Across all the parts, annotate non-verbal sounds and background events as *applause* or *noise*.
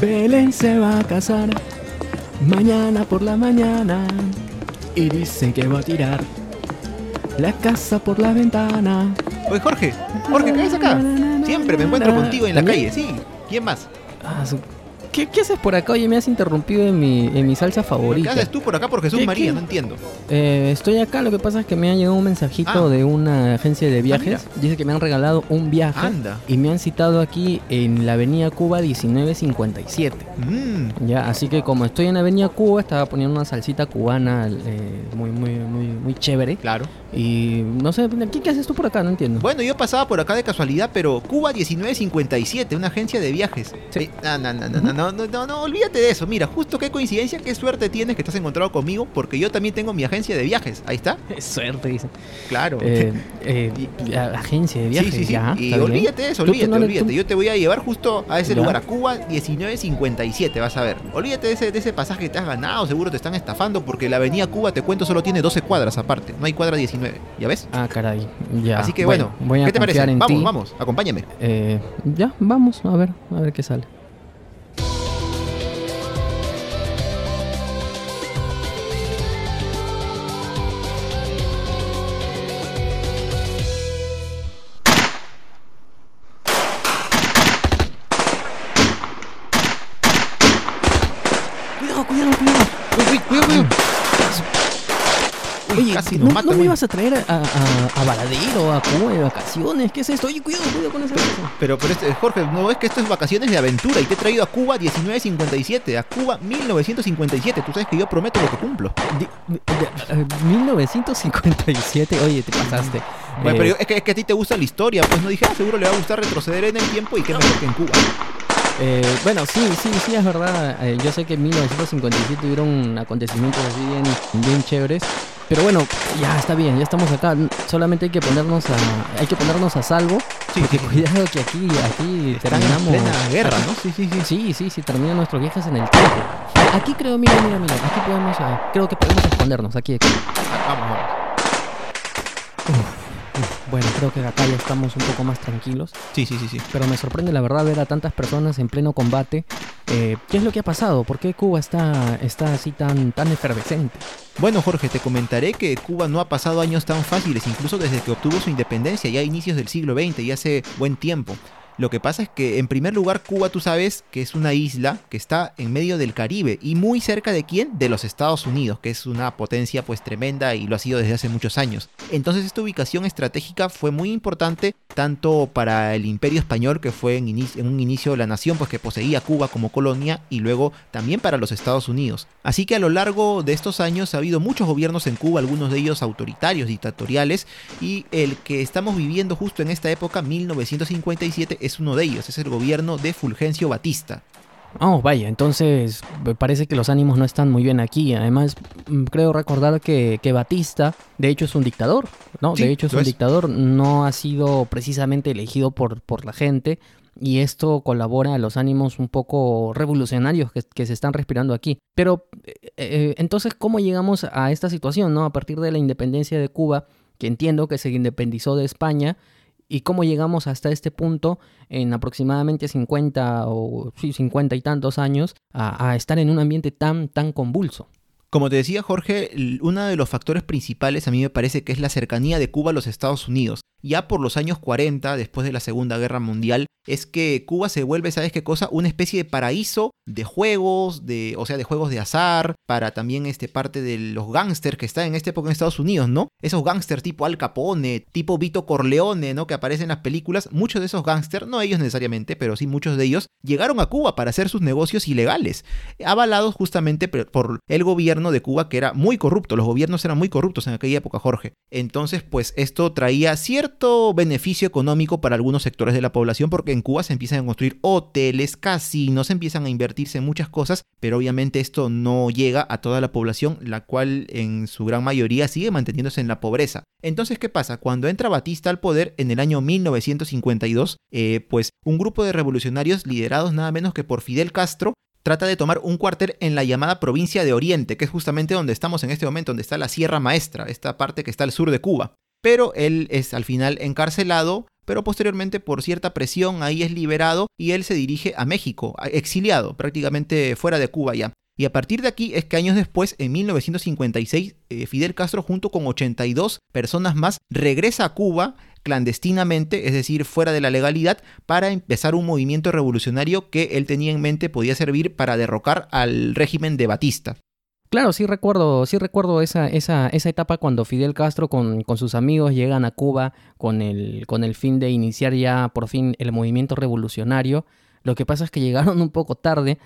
Belén se va a casar mañana por la mañana y dicen que va a tirar la casa por la ventana. Oye, Jorge, Jorge, ¿qué haces acá? Siempre me encuentro contigo en la calle, sí. ¿Quién más? Ah, su- ¿Qué, qué haces por acá? Oye, me has interrumpido en mi, en mi salsa ¿Qué favorita. haces tú por acá por Jesús ¿Qué- María? qué? No entiendo. Eh, estoy acá, lo que pasa es que me ha llegado un mensajito Ah. de una agencia de viajes. mira. Dice que me han regalado un viaje Anda. y me han citado aquí en la avenida Cuba 1957. Mm, Ya, así que como estoy en la avenida Cuba, estaba poniendo una salsita cubana eh, muy, muy, muy, muy chévere. claro. Y no sé, ¿qué, qué haces tú por acá? No entiendo. Bueno, yo pasaba por acá de casualidad, pero Cuba 1957, una agencia de viajes. Sí. Eh, no, no, no, no, no, no, no, no, no, olvídate de eso. Mira, justo qué coincidencia, qué suerte tienes que estás encontrado conmigo, porque yo también tengo mi agencia de viajes. Ahí está. *laughs* Suerte, dice. Claro. Eh, *laughs* eh, agencia de viajes, sí, sí, sí. ya. y está bien. olvídate de eso, olvídate, no olvídate. tú- Yo te voy a llevar justo a ese Ya. lugar, a Cuba 1957, vas a ver. Olvídate de ese, de ese pasaje que te has ganado, seguro te están estafando, porque la avenida Cuba, te cuento, solo tiene 12 cuadras aparte. No hay cuadra 19, ¿ya ves? Ah, caray. Ya. Así que bueno, voy a ¿qué te parece? Vamos, ti. vamos, acompáñame. Eh, ya, vamos, a ver, a ver qué sale. Casi ¿no, nos mata, ¿no me ibas a traer a, a, a Varadero, a Cuba de vacaciones? ¿Qué es esto? Oye, cuidado, cuidado con esa cosa. Pero, pero este, Jorge, no ves que esto es vacaciones de aventura y te he traído a Cuba 1957, a Cuba 1957. Tú sabes que yo prometo lo que cumplo. Di- de- eh, 1957, oye, te pasaste. Bueno, Eh, pero yo- es, que, es que a ti te gusta la historia, pues no dije, ah, seguro le va a gustar retroceder en el tiempo y qué mejor que en Cuba. eh, bueno, sí, sí, sí, es verdad. Eh, yo sé que en 1957 hubieron acontecimientos así bien, bien chéveres. Pero bueno, ya está bien, ya estamos acá. Solamente hay que ponernos a, hay que ponernos a salvo. Sí, porque sí, cuidado que aquí, aquí Están en terminamos. plena guerra, ¿no? Sí, sí, sí. Sí, sí, sí, terminan nuestros viajes en el tiempo. Aquí creo, mira, mira, mira, aquí podemos, ah, creo que podemos escondernos, aquí, aquí. Ah, Vamos, vamos. Bueno, creo que acá ya estamos un poco más tranquilos. Sí, sí, sí, sí. Pero me sorprende la verdad ver a tantas personas en pleno combate. Eh, ¿Qué es lo que ha pasado? ¿Por qué Cuba está, está así tan, tan efervescente? Bueno, Jorge, te comentaré que Cuba no ha pasado años tan fáciles, incluso desde que obtuvo su independencia, ya a inicios del siglo XX, y hace buen tiempo. Lo que pasa es que, en primer lugar, Cuba, tú sabes que es una isla que está en medio del Caribe y muy cerca de quién? De los Estados Unidos, que es una potencia pues tremenda y lo ha sido desde hace muchos años. Entonces esta ubicación estratégica fue muy importante tanto para el Imperio Español, que fue en, un inicio la nación pues que poseía Cuba como colonia, y luego también para los Estados Unidos. Así que a lo largo de estos años ha habido muchos gobiernos en Cuba, algunos de ellos autoritarios, dictatoriales, y el que estamos viviendo justo en esta época, 1957, es uno de ellos, es el gobierno de Fulgencio Batista. Oh, vaya, entonces me parece que los ánimos no están muy bien aquí. Además, mm, creo recordar que, que Batista, de hecho, es un dictador, ¿no? Sí, de hecho, es un es. dictador, no ha sido precisamente elegido por, por la gente. Y esto colabora a los ánimos un poco revolucionarios que, que se están respirando aquí. Pero, eh, eh, entonces, ¿cómo llegamos a esta situación, no? A partir de la independencia de Cuba, que entiendo que se independizó de España, ¿Y cómo llegamos hasta este punto en aproximadamente 50 o sí, 50 y tantos años a, estar en un ambiente tan, tan convulso? Como te decía Jorge, uno de los factores principales a mí me parece que es la cercanía de Cuba a los Estados Unidos. Ya por los años 40, después de la Segunda Guerra Mundial, es que Cuba se vuelve, ¿sabes qué cosa? Una especie de paraíso de juegos, de, o sea, de juegos de azar, para también este, parte de los gángsters que están en esta época en Estados Unidos, ¿no? Esos gángsters tipo Al Capone, tipo Vito Corleone, ¿no? Que aparecen en las películas. Muchos de esos gángsters, no ellos necesariamente, pero sí muchos de ellos, llegaron a Cuba para hacer sus negocios ilegales, avalados justamente por el gobierno de Cuba, que era muy corrupto. Los gobiernos eran muy corruptos en aquella época, Jorge. Entonces, pues esto traía cierto beneficio económico para algunos sectores de la población, porque en Cuba se empiezan a construir hoteles, casinos, empiezan a invertirse en muchas cosas, pero obviamente esto no llega a toda la población, la cual en su gran mayoría sigue manteniéndose en la pobreza. Entonces, ¿qué pasa? Cuando entra Batista al poder en el año 1952, eh, pues un grupo de revolucionarios liderados nada menos que por Fidel Castro trata de tomar un cuartel en la llamada provincia de Oriente, que es justamente donde estamos en este momento, donde está la Sierra Maestra, esta parte que está al sur de Cuba. Pero él es al final encarcelado, pero posteriormente por cierta presión ahí es liberado y él se dirige a México, exiliado, prácticamente fuera de Cuba ya. Y a partir de aquí es que años después, en 1956, eh, Fidel Castro junto con 82 personas más regresa a Cuba clandestinamente, es decir, fuera de la legalidad, para empezar un movimiento revolucionario que él tenía en mente podía servir para derrocar al régimen de Batista. Claro, sí recuerdo, sí recuerdo esa, esa, esa etapa cuando Fidel Castro con, con, sus amigos llegan a Cuba con el, con el fin de iniciar ya por fin el movimiento revolucionario. Lo que pasa es que llegaron *laughs* un poco tarde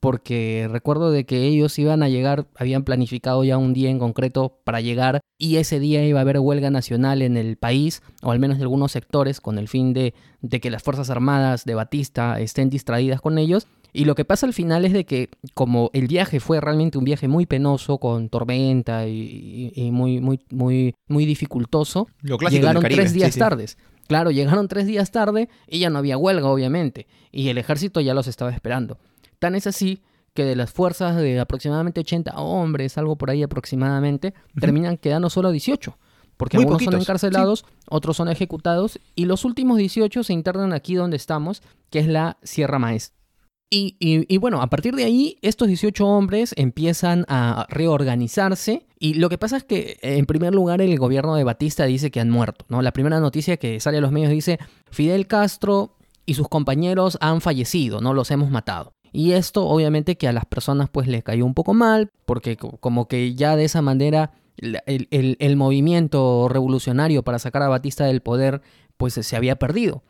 porque recuerdo de que ellos iban a llegar, habían planificado ya un día en concreto para llegar y ese día iba a haber huelga nacional en el país, o al menos en algunos sectores, con el fin de, de que las Fuerzas Armadas de Batista estén distraídas con ellos. Y lo que pasa al final es de que como el viaje fue realmente un viaje muy penoso, con tormenta y, muy, muy, muy, muy dificultoso, llegaron tres días tardes. Claro, llegaron tres días tarde y ya no había huelga, obviamente, y el ejército ya los estaba esperando. Tan es así que de las fuerzas de aproximadamente 80 hombres, algo por ahí aproximadamente, terminan quedando solo 18. Porque algunos son encarcelados, otros son ejecutados, y los últimos 18 se internan aquí donde estamos, que es la Sierra Maestra. Y, bueno, a partir de ahí, estos 18 hombres empiezan a reorganizarse. Y lo que pasa es que, en primer lugar, el gobierno de Batista dice que han muerto. ¿no? La primera noticia que sale a los medios dice: Fidel Castro y sus compañeros han fallecido, no los hemos matado. Y esto obviamente que a las personas pues les cayó un poco mal, porque como que ya de esa manera el, movimiento revolucionario para sacar a Batista del poder pues se había perdido.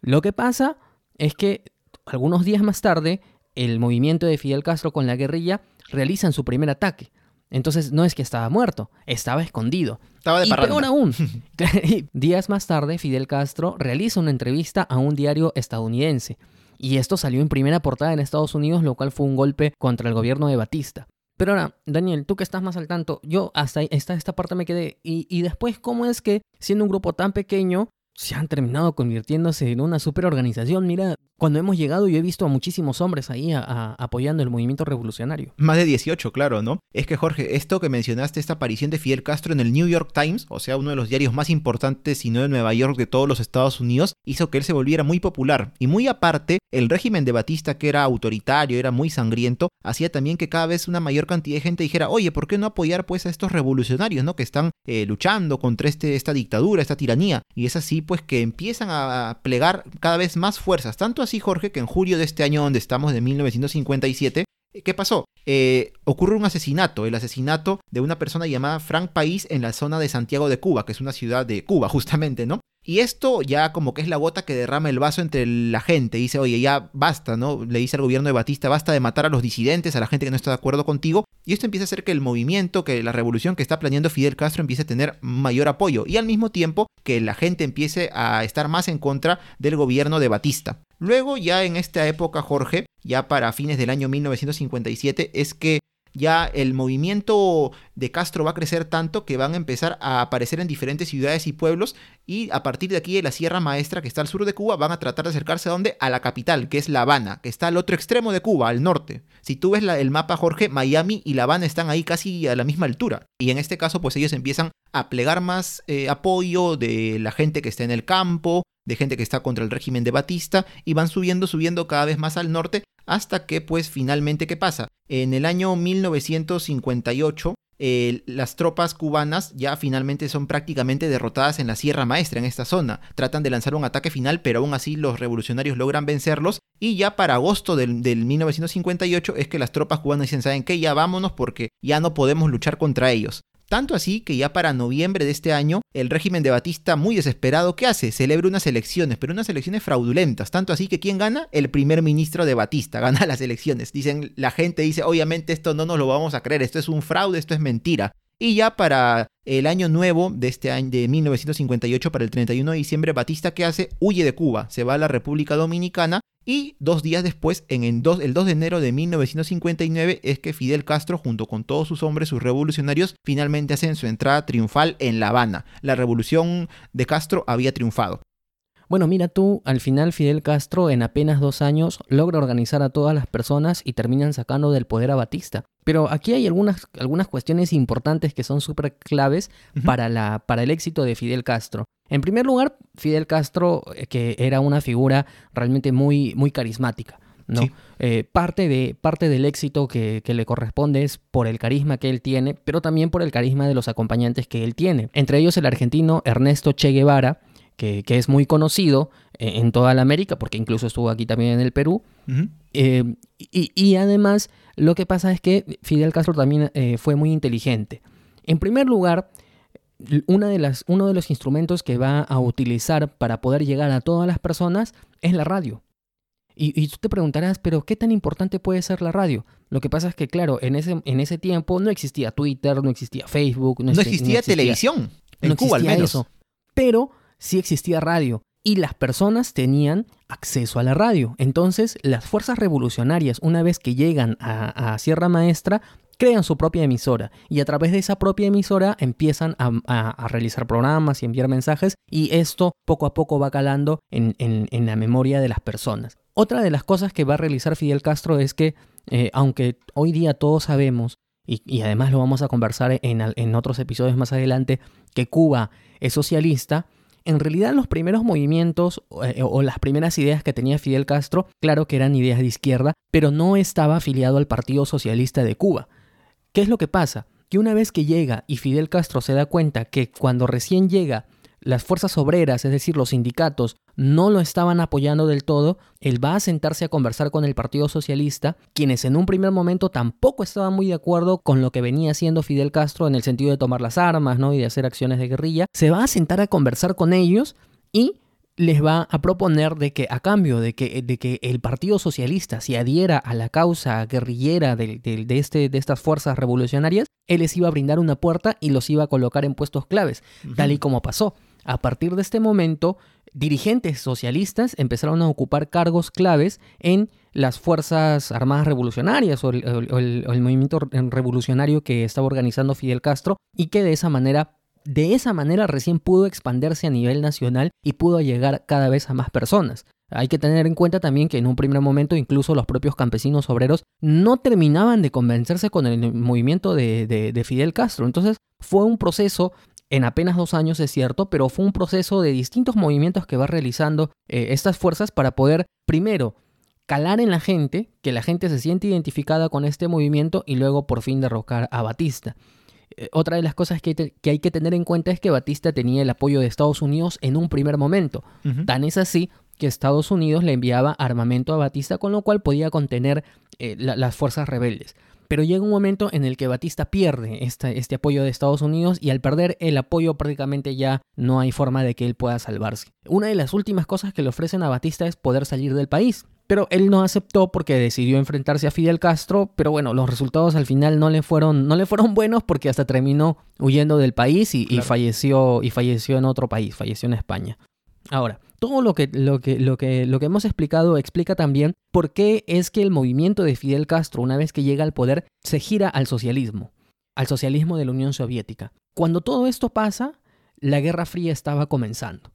Lo que pasa es que algunos días más tarde el movimiento de Fidel Castro con la guerrilla realizan su primer ataque. Entonces no es que estaba muerto, estaba escondido. Estaba de y peor aún, *laughs* *laughs* días más tarde Fidel Castro realiza una entrevista a un diario estadounidense y esto salió en primera portada en Estados Unidos, lo cual fue un golpe contra el gobierno de Batista. Pero ahora, Daniel, tú que estás más al tanto, yo hasta esta, esta parte me quedé. Y, y después, ¿cómo es que siendo un grupo tan pequeño, se han terminado convirtiéndose en una superorganización. Mira, cuando hemos llegado yo he visto a muchísimos hombres ahí apoyando el movimiento revolucionario. Más de 18, claro, ¿no? Es que Jorge, esto que mencionaste, esta aparición de Fidel Castro en el New York Times, o sea, uno de los diarios más importantes, si no de Nueva York, de todos los Estados Unidos, hizo que él se volviera muy popular. Y muy aparte, el régimen de Batista, que era autoritario, era muy sangriento, hacía también que cada vez una mayor cantidad de gente dijera, oye, ¿por qué no apoyar pues a estos revolucionarios, ¿no? Que están eh, luchando contra este, esta dictadura, esta tiranía. Y es así pues que empiezan a plegar cada vez más fuerzas. Tanto así, Jorge, que en julio de este año donde estamos, de 1957, ¿qué pasó? Eh, ocurre un asesinato, el asesinato de una persona llamada Frank País en la zona de Santiago de Cuba, que es una ciudad de Cuba, *laughs* justamente, ¿no? Y esto ya como que es la gota que derrama el vaso entre la gente. Dice, oye, ya basta, ¿no? Le dice al gobierno de Batista, basta de matar a los disidentes, a la gente que no está de acuerdo contigo. Y esto empieza a hacer que el movimiento, que la revolución que está planeando Fidel Castro empiece a tener mayor apoyo. Y al mismo tiempo que la gente empiece a estar más en contra del gobierno de Batista. Luego, ya en esta época, Jorge, ya para fines del año 1957, es que ya el movimiento de Castro va a crecer tanto que van a empezar a aparecer en diferentes ciudades y pueblos y a partir de aquí de la Sierra Maestra que está al sur de Cuba van a tratar de acercarse a dónde? A la capital, que es La Habana, que está al otro extremo de Cuba, al norte. Si tú ves el mapa, Jorge, Miami y La Habana están ahí casi a la misma altura. Y en este caso, pues ellos empiezan a plegar más eh, apoyo de la gente que está en el campo, de gente que está contra el régimen de Batista y van subiendo, subiendo cada vez más al norte hasta que pues finalmente ¿qué pasa? En el año 1958 eh, las tropas cubanas ya finalmente son prácticamente derrotadas en la Sierra Maestra, en esta zona. Tratan de lanzar un ataque final, pero aún así los revolucionarios logran vencerlos. Y ya para agosto del, del 1958 es que las tropas cubanas dicen, ¿saben qué? Ya vámonos porque ya no podemos luchar contra ellos. Tanto así que ya para noviembre de este año, el régimen de Batista, muy desesperado, ¿qué hace? Celebra unas elecciones, pero unas elecciones fraudulentas. Tanto así que ¿quién gana? El primer ministro de Batista *laughs* gana las elecciones. Dicen, la gente dice, obviamente esto no nos lo vamos a creer, esto es un fraude, esto es mentira. Y ya para el año nuevo de este año de 1958, para el 31 de diciembre, Batista, ¿qué hace? Huye de Cuba, se va a la República Dominicana y dos días después, en el 2, el 2 de enero de 1959, es que Fidel Castro, junto con todos sus hombres, sus revolucionarios, finalmente hacen su entrada triunfal en La Habana. La revolución de Castro había triunfado. Bueno, mira tú, al final Fidel Castro en apenas dos años logra organizar a todas las personas y terminan sacando del poder a Batista. Pero aquí hay algunas, algunas cuestiones importantes que son súper claves para, la, para el éxito de Fidel Castro. En primer lugar, Fidel Castro, eh, que era una figura realmente muy, muy carismática. ¿no? Eh, parte, de, parte del éxito que, que, le corresponde es por el carisma que él tiene, pero también por el carisma de los acompañantes que él tiene. Entre ellos el argentino Ernesto Che Guevara, que, es muy conocido eh, en toda la América, porque incluso estuvo aquí también en el Perú. Eh, y, además, lo que pasa es que Fidel Castro también eh, fue muy inteligente. En primer lugar, una de las, uno de los instrumentos que va a utilizar para poder llegar a todas las personas es la radio. Y, tú te preguntarás, pero ¿qué tan importante puede ser la radio? Lo que pasa es que, claro, en ese, en ese tiempo no existía Twitter, no existía Facebook, no, existía, televisión. En Cuba, al menos. Eso. Pero sí existía radio y las personas tenían acceso a la radio. Entonces, las fuerzas revolucionarias, una vez que llegan a, Sierra Maestra, crean su propia emisora y a través de esa propia emisora empiezan a, realizar programas y enviar mensajes y esto poco a poco va calando en, la memoria de las personas. Otra de las cosas que va a realizar Fidel Castro es que, eh, aunque hoy día todos sabemos, y, además lo vamos a conversar en, en otros episodios más adelante, que Cuba es socialista, en realidad los primeros movimientos eh, o las primeras ideas que tenía Fidel Castro, claro que eran ideas de izquierda, pero no estaba afiliado al Partido Socialista de Cuba. ¿Qué es lo que pasa? Que una vez que llega y Fidel Castro se da cuenta que cuando recién llega las fuerzas obreras, es decir, los sindicatos, no lo estaban apoyando del todo, él va a sentarse a conversar con el Partido Socialista, quienes en un primer momento tampoco estaban muy de acuerdo con lo que venía haciendo Fidel Castro en el sentido de tomar las armas ¿no? y de hacer acciones de guerrilla. Se va a sentar a conversar con ellos y les va a proponer de que a cambio de que, de que el Partido Socialista se adhiera a la causa guerrillera de, este, de estas fuerzas revolucionarias, él les iba a brindar una puerta y los iba a colocar en puestos claves, tal y como pasó. A partir de este momento, dirigentes socialistas empezaron a ocupar cargos claves en las Fuerzas Armadas Revolucionarias o el, movimiento revolucionario que estaba organizando Fidel Castro y que de esa manera de esa manera recién pudo expandirse a nivel nacional y pudo llegar cada vez a más personas. Hay que tener en cuenta también que en un primer momento incluso los propios campesinos obreros no terminaban de convencerse con el movimiento de Fidel Castro. Entonces fue un proceso en apenas dos años, es cierto, pero fue un proceso de distintos movimientos que va realizando eh, estas fuerzas para poder, primero, calar en la gente, que la gente se siente identificada con este movimiento y luego por fin derrocar a Batista. Eh, otra de las cosas que, hay que tener en cuenta es que Batista tenía el apoyo de Estados Unidos en un primer momento. Tan es así que Estados Unidos le enviaba armamento a Batista, con lo cual podía contener eh, las fuerzas rebeldes. Pero llega un momento en el que Batista pierde este apoyo de Estados Unidos y al perder el apoyo prácticamente ya no hay forma de que él pueda salvarse. Una de las últimas cosas que le ofrecen a Batista es poder salir del país. Pero él no aceptó porque decidió enfrentarse a Fidel Castro, pero bueno, los resultados al final no le fueron, no le fueron buenos porque hasta terminó huyendo del país y, falleció, y falleció en otro país, falleció en España. Ahora, todo lo que, lo, que, lo, que, lo que hemos explicado explica también por qué es que el movimiento de Fidel Castro, una vez que llega al poder, se gira al socialismo, al socialismo de la Unión Soviética. Cuando todo esto pasa, la Guerra Fría estaba comenzando.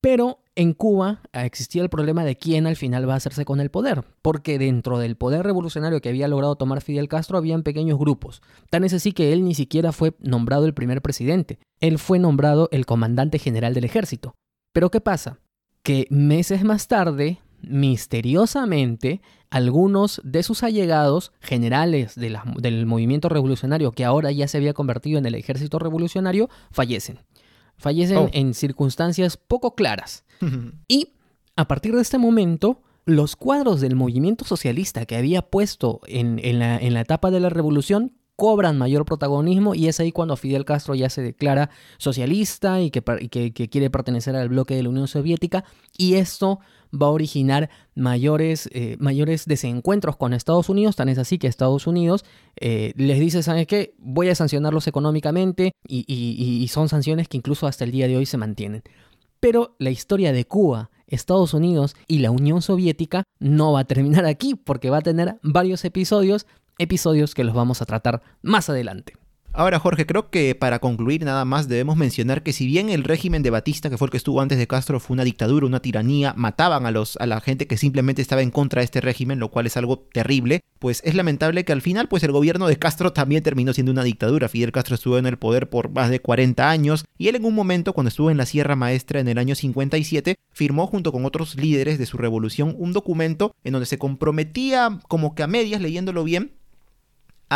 Pero en Cuba existía el problema de quién al final va a hacerse con el poder, porque dentro del poder revolucionario que había logrado tomar Fidel Castro habían pequeños grupos. Tan es así que él ni siquiera fue nombrado el primer presidente, él fue nombrado el comandante general del ejército. Pero ¿qué pasa? Que meses más tarde, misteriosamente, algunos de sus allegados, generales del movimiento revolucionario que ahora ya se había convertido en el ejército revolucionario, fallecen. Fallecen oh. en circunstancias poco claras. *laughs* y a partir de este momento, los cuadros del movimiento socialista que había puesto en, la, en la etapa de la revolución cobran mayor protagonismo y es ahí cuando Fidel Castro ya se declara socialista y que, quiere pertenecer al bloque de la Unión Soviética y esto va a originar mayores, eh, mayores desencuentros con Estados Unidos, tan es así que Estados Unidos eh, les dice, ¿sabes qué? Voy a sancionarlos económicamente y, y son sanciones que incluso hasta el día de hoy se mantienen. Pero la historia de Cuba, Estados Unidos y la Unión Soviética no va a terminar aquí porque va a tener varios episodios episodios que los vamos a tratar más adelante. Ahora, Jorge, creo que para concluir nada más debemos mencionar que si bien el régimen de Batista, que fue el que estuvo antes de Castro, fue una dictadura, una tiranía, mataban a, los, a la gente que simplemente estaba en contra de este régimen, lo cual es algo terrible, pues es lamentable que al final pues el gobierno de Castro también terminó siendo una dictadura. Fidel Castro estuvo en el poder por más de 40 años y él en un momento, cuando estuvo en la Sierra Maestra en el año 57, firmó junto con otros líderes de su revolución un documento en donde se comprometía como que a medias, leyéndolo bien,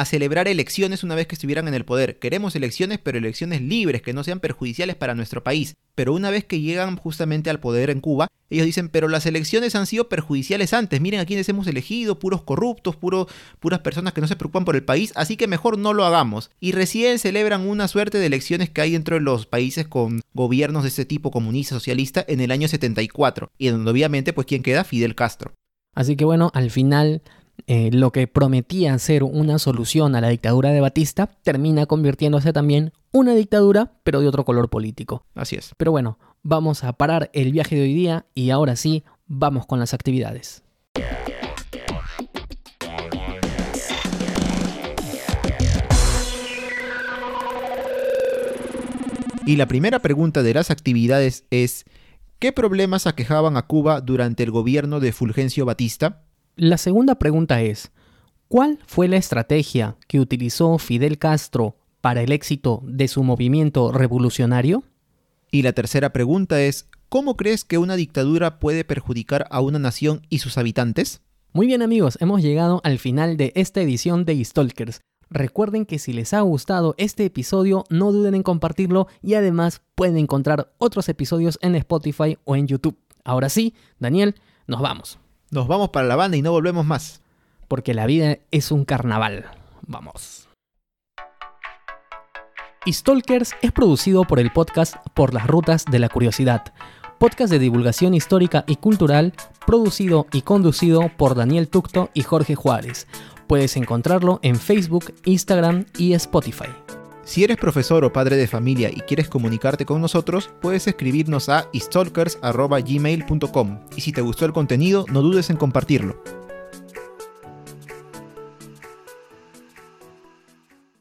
a celebrar elecciones una vez que estuvieran en el poder. Queremos elecciones, pero elecciones libres, que no sean perjudiciales para nuestro país. Pero una vez que llegan justamente al poder en Cuba, ellos dicen, pero las elecciones han sido perjudiciales antes. Miren a quienes hemos elegido, puros corruptos, puras personas que no se preocupan por el país, así que mejor no lo hagamos. Y recién celebran una suerte de elecciones que hay dentro de los países con gobiernos de este tipo comunista, socialista, en el año 74. Y donde obviamente, pues, ¿quién queda? Fidel Castro. Así que bueno, al final eh, lo que prometía ser una solución a la dictadura de Batista termina convirtiéndose también una dictadura, pero de otro color político. Así es. Pero bueno, vamos a parar el viaje de hoy día y ahora sí, vamos con las actividades. Y la primera pregunta de las actividades es, ¿qué problemas aquejaban a Cuba durante el gobierno de Fulgencio Batista? La segunda pregunta es, ¿cuál fue la estrategia que utilizó Fidel Castro para el éxito de su movimiento revolucionario? Y la tercera pregunta es, ¿cómo crees que una dictadura puede perjudicar a una nación y sus habitantes? Muy bien amigos, hemos llegado al final de esta edición de Stalkers. Recuerden que si les ha gustado este episodio, no duden en compartirlo y además pueden encontrar otros episodios en Spotify o en YouTube. Ahora sí, Daniel, nos vamos. Nos vamos para la banda y no volvemos más. Porque la vida es un carnaval. Vamos. Stalkers es producido por el podcast Por las Rutas de la Curiosidad, podcast de divulgación histórica y cultural, producido y conducido por Daniel Tucto y Jorge Juárez. Puedes encontrarlo en Facebook, Instagram y Spotify. Si eres profesor o padre de familia y quieres comunicarte con nosotros, puedes escribirnos a stalkers.gmail.com y si te gustó el contenido, no dudes en compartirlo.